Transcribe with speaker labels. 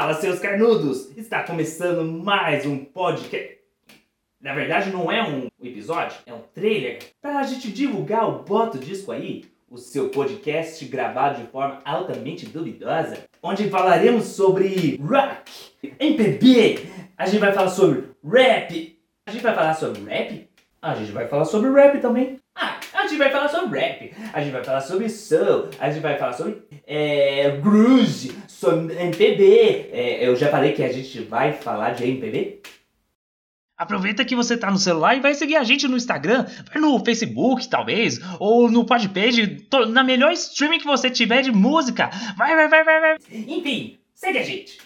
Speaker 1: Fala, seus carnudos! Está começando mais um podcast. Na verdade, não é um episódio, é um trailer para a gente divulgar o Bota Disco aí, o seu podcast gravado de forma altamente duvidosa, onde falaremos sobre rock, MPB, a gente vai falar sobre rap, a gente vai falar sobre rap, a gente vai falar sobre rap também. Ah, a gente vai falar sobre rap, a gente vai falar sobre soul, a gente vai falar sobre é, grunge, sobre MPB. É, eu já falei que a gente vai falar de MPB.
Speaker 2: Aproveita que você tá no celular e vai seguir a gente no Instagram, vai no Facebook, talvez, ou no Podpage, na melhor streaming que você tiver de música. Vai, vai, vai, vai, vai.
Speaker 1: Enfim, segue a gente.